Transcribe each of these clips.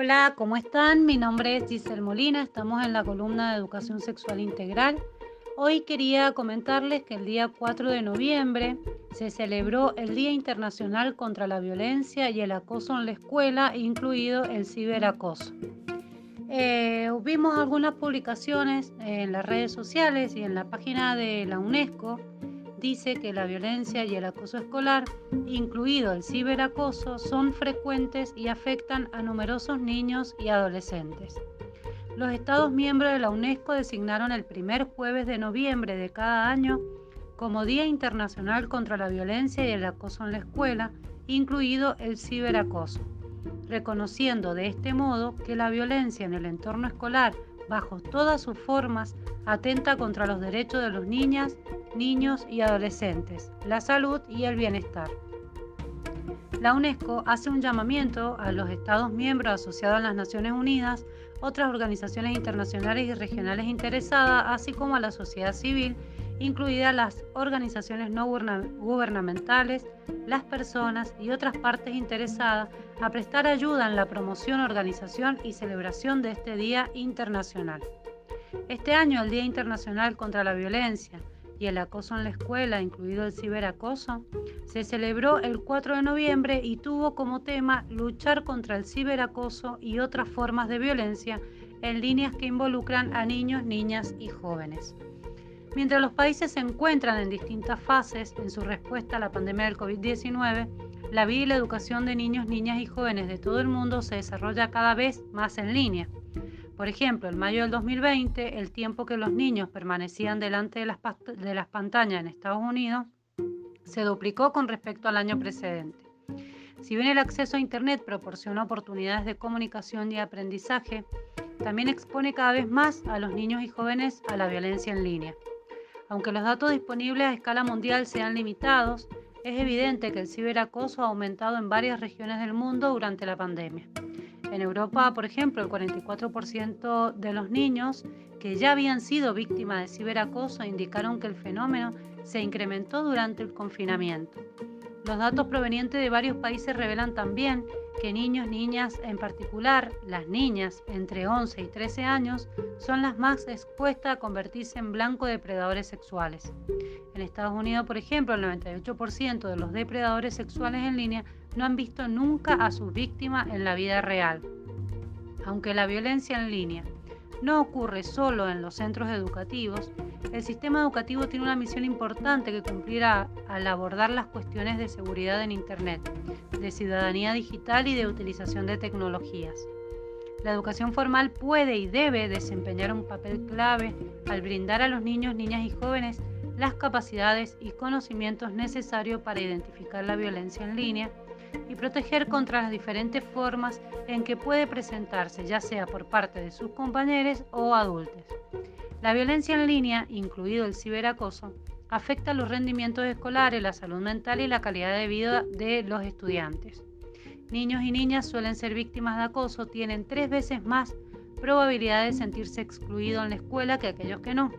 Hola, ¿cómo están? Mi nombre es Giselle Molina, estamos en la columna de Educación Sexual Integral. Hoy quería comentarles que el día 4 de noviembre se celebró el Día Internacional contra la Violencia y el Acoso en la Escuela, incluido el ciberacoso. Eh, vimos algunas publicaciones en las redes sociales y en la página de la UNESCO dice que la violencia y el acoso escolar, incluido el ciberacoso, son frecuentes y afectan a numerosos niños y adolescentes. Los Estados miembros de la UNESCO designaron el primer jueves de noviembre de cada año como Día Internacional contra la Violencia y el Acoso en la Escuela, incluido el ciberacoso, reconociendo de este modo que la violencia en el entorno escolar, bajo todas sus formas, atenta contra los derechos de los niñas, niños y adolescentes, la salud y el bienestar. La UNESCO hace un llamamiento a los Estados miembros asociados a las Naciones Unidas, otras organizaciones internacionales y regionales interesadas, así como a la sociedad civil, incluidas las organizaciones no gubernamentales, las personas y otras partes interesadas, a prestar ayuda en la promoción, organización y celebración de este Día Internacional. Este año, el Día Internacional contra la Violencia, y el acoso en la escuela, incluido el ciberacoso, se celebró el 4 de noviembre y tuvo como tema luchar contra el ciberacoso y otras formas de violencia en líneas que involucran a niños, niñas y jóvenes. Mientras los países se encuentran en distintas fases en su respuesta a la pandemia del COVID-19, la vida y la educación de niños, niñas y jóvenes de todo el mundo se desarrolla cada vez más en línea. Por ejemplo, en mayo del 2020, el tiempo que los niños permanecían delante de las, pantallas en Estados Unidos se duplicó con respecto al año precedente. Si bien el acceso a Internet proporciona oportunidades de comunicación y aprendizaje, también expone cada vez más a los niños y jóvenes a la violencia en línea. Aunque los datos disponibles a escala mundial sean limitados, es evidente que el ciberacoso ha aumentado en varias regiones del mundo durante la pandemia. En Europa, por ejemplo, el 44% de los niños que ya habían sido víctimas de ciberacoso indicaron que el fenómeno se incrementó durante el confinamiento. Los datos provenientes de varios países revelan también que niños, niñas, en particular las niñas entre 11 y 13 años, son las más expuestas a convertirse en blanco de depredadores sexuales. En Estados Unidos, por ejemplo, el 98% de los depredadores sexuales en línea no han visto nunca a sus víctimas en la vida real. Aunque la violencia en línea no ocurre solo en los centros educativos, el sistema educativo tiene una misión importante que cumplir al abordar las cuestiones de seguridad en Internet, de ciudadanía digital y de utilización de tecnologías. La educación formal puede y debe desempeñar un papel clave al brindar a los niños, niñas y jóvenes las capacidades y conocimientos necesarios para identificar la violencia en línea y proteger contra las diferentes formas en que puede presentarse, ya sea por parte de sus compañeros o adultos. La violencia en línea, incluido el ciberacoso, afecta los rendimientos escolares, la salud mental y la calidad de vida de los estudiantes. Niños y niñas suelen ser víctimas de acoso, tienen tres veces más probabilidad de sentirse excluidos en la escuela que aquellos que no.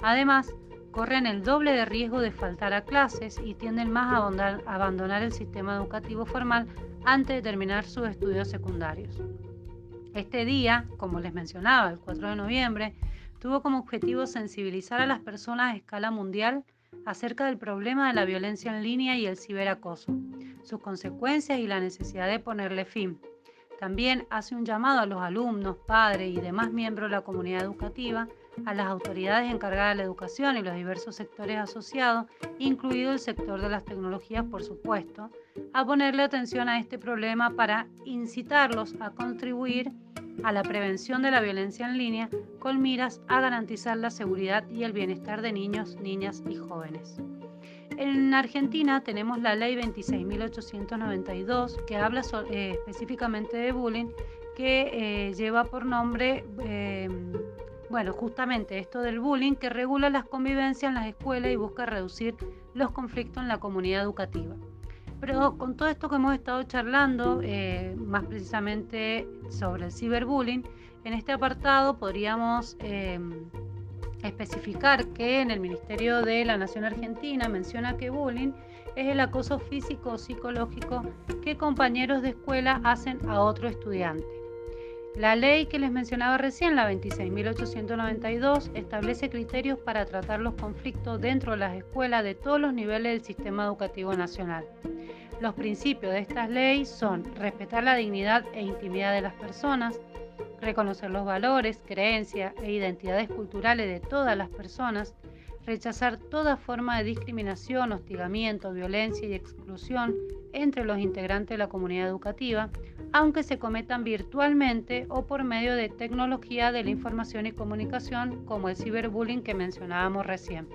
Además, corren el doble de riesgo de faltar a clases y tienden más a abandonar el sistema educativo formal antes de terminar sus estudios secundarios. Este día, como les mencionaba, el 4 de noviembre, tuvo como objetivo sensibilizar a las personas a escala mundial acerca del problema de la violencia en línea y el ciberacoso, sus consecuencias y la necesidad de ponerle fin. También hace un llamado a los alumnos, padres y demás miembros de la comunidad educativa a las autoridades encargadas de la educación y los diversos sectores asociados, incluido el sector de las tecnologías, por supuesto, a ponerle atención a este problema para incitarlos a contribuir a la prevención de la violencia en línea con miras a garantizar la seguridad y el bienestar de niños, niñas y jóvenes. En Argentina tenemos la ley 26.892 que habla eh, específicamente de bullying que eh, lleva por nombre eh, bueno, justamente esto del bullying que regula las convivencias en las escuelas y busca reducir los conflictos en la comunidad educativa. Pero con todo esto que hemos estado charlando, eh, más precisamente sobre el ciberbullying, en este apartado podríamos eh, especificar que en el Ministerio de la Nación Argentina menciona que bullying es el acoso físico o psicológico que compañeros de escuela hacen a otro estudiante La ley que les mencionaba recién, la 26.892, establece criterios para tratar los conflictos dentro de las escuelas de todos los niveles del sistema educativo nacional. Los principios de esta ley son respetar la dignidad e intimidad de las personas, reconocer los valores, creencias e identidades culturales de todas las personas, rechazar toda forma de discriminación, hostigamiento, violencia y exclusión entre los integrantes de la comunidad educativa, aunque se cometan virtualmente o por medio de tecnología de la información y comunicación como el ciberbullying que mencionábamos recién.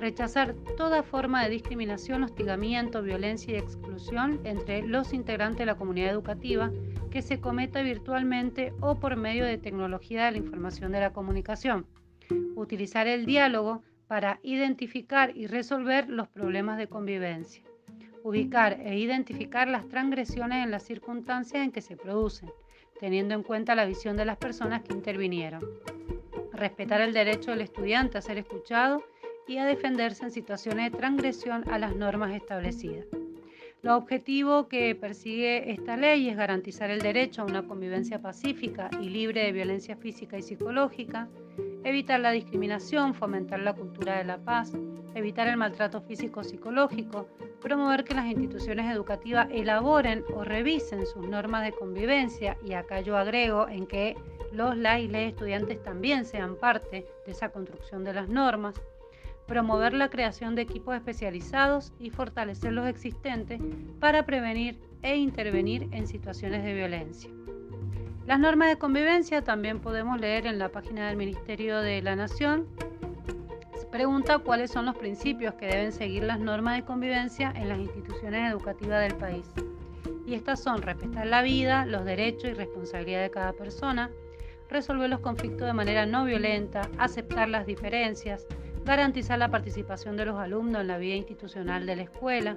Rechazar toda forma de discriminación, hostigamiento, violencia y exclusión entre los integrantes de la comunidad educativa que se cometa virtualmente o por medio de tecnología de la información de la comunicación utilizar el diálogo para identificar y resolver los problemas de convivencia, ubicar e identificar las transgresiones en las circunstancias en que se producen, teniendo en cuenta la visión de las personas que intervinieron, respetar el derecho del estudiante a ser escuchado y a defenderse en situaciones de transgresión a las normas establecidas. Lo objetivo que persigue esta ley es garantizar el derecho a una convivencia pacífica y libre de violencia física y psicológica, evitar la discriminación, fomentar la cultura de la paz, evitar el maltrato físico-psicológico, promover que las instituciones educativas elaboren o revisen sus normas de convivencia, y acá yo agrego en que los, la y estudiantes también sean parte de esa construcción de las normas, promover la creación de equipos especializados y fortalecer los existentes para prevenir e intervenir en situaciones de violencia. Las normas de convivencia también podemos leer en la página del Ministerio de la Nación. Se pregunta cuáles son los principios que deben seguir las normas de convivencia en las instituciones educativas del país. Y estas son respetar la vida, los derechos y responsabilidad de cada persona, resolver los conflictos de manera no violenta, aceptar las diferencias, garantizar la participación de los alumnos en la vida institucional de la escuela,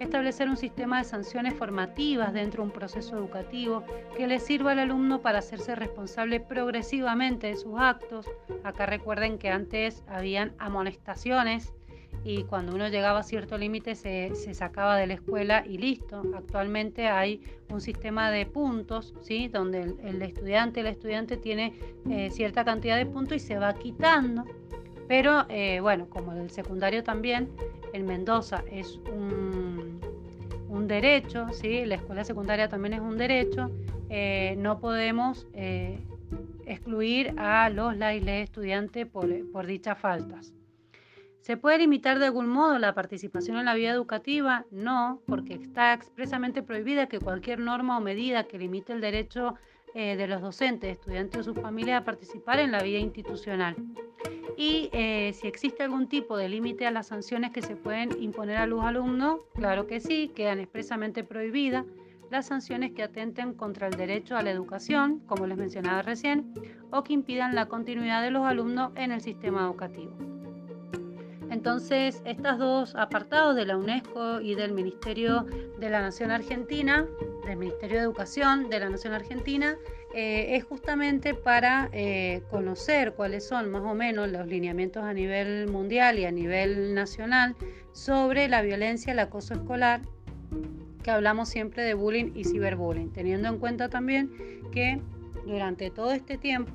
establecer un sistema de sanciones formativas dentro de un proceso educativo que le sirva al alumno para hacerse responsable progresivamente de sus actos. Acá recuerden que antes habían amonestaciones y cuando uno llegaba a cierto límite se, sacaba de la escuela y listo. Actualmente hay un sistema de puntos, ¿sí? donde el, estudiante, el estudiante tiene eh, cierta cantidad de puntos y se va quitando. Pero eh, bueno, como el secundario también, el Mendoza es un, derecho, ¿sí? la escuela secundaria también es un derecho, eh, no podemos eh, excluir a los la estudiantes por, por dichas faltas. ¿Se puede limitar de algún modo la participación en la vida educativa? No, porque está expresamente prohibida que cualquier norma o medida que limite el derecho de los docentes, estudiantes o sus familias a participar en la vida institucional y eh, si existe algún tipo de límite a las sanciones que se pueden imponer a los alumnos, claro que sí, quedan expresamente prohibidas las sanciones que atenten contra el derecho a la educación, como les mencionaba recién, o que impidan la continuidad de los alumnos en el sistema educativo. Entonces, estos dos apartados de la UNESCO y del Ministerio de la Nación Argentina, del Ministerio de Educación de la Nación Argentina, eh, es justamente para eh, conocer cuáles son más o menos los lineamientos a nivel mundial y a nivel nacional sobre la violencia, el acoso escolar, que hablamos siempre de bullying y ciberbullying, teniendo en cuenta también que durante todo este tiempo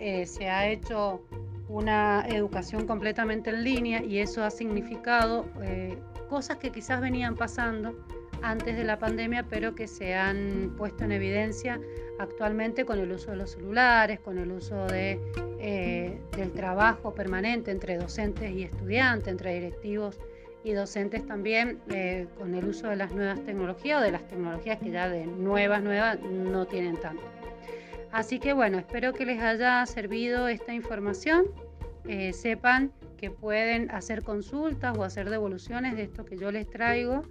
eh, se ha hecho una educación completamente en línea y eso ha significado cosas que quizás venían pasando antes de la pandemia, pero que se han puesto en evidencia actualmente con el uso de los celulares, con el uso de, eh, del trabajo permanente entre docentes y estudiantes, entre directivos y docentes también, eh, con el uso de las nuevas tecnologías o de las tecnologías que ya de nuevas, nuevas no tienen tanto. Así que bueno, espero que les haya servido esta información. Eh, sepan que pueden hacer consultas o hacer devoluciones de esto que yo les traigo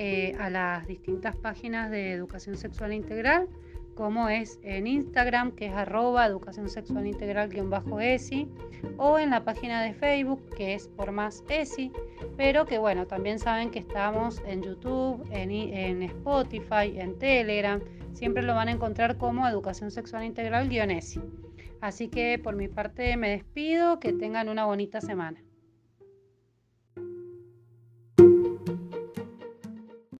eh, a las distintas páginas de educación sexual integral, como es en Instagram, que es arroba educación sexual integral-esi, o en la página de Facebook, que es por más ESI, pero que bueno, también saben que estamos en YouTube, en, en Spotify, en Telegram, siempre lo van a encontrar como educación sexual integral-esi. Así que por mi parte me despido, que tengan una bonita semana.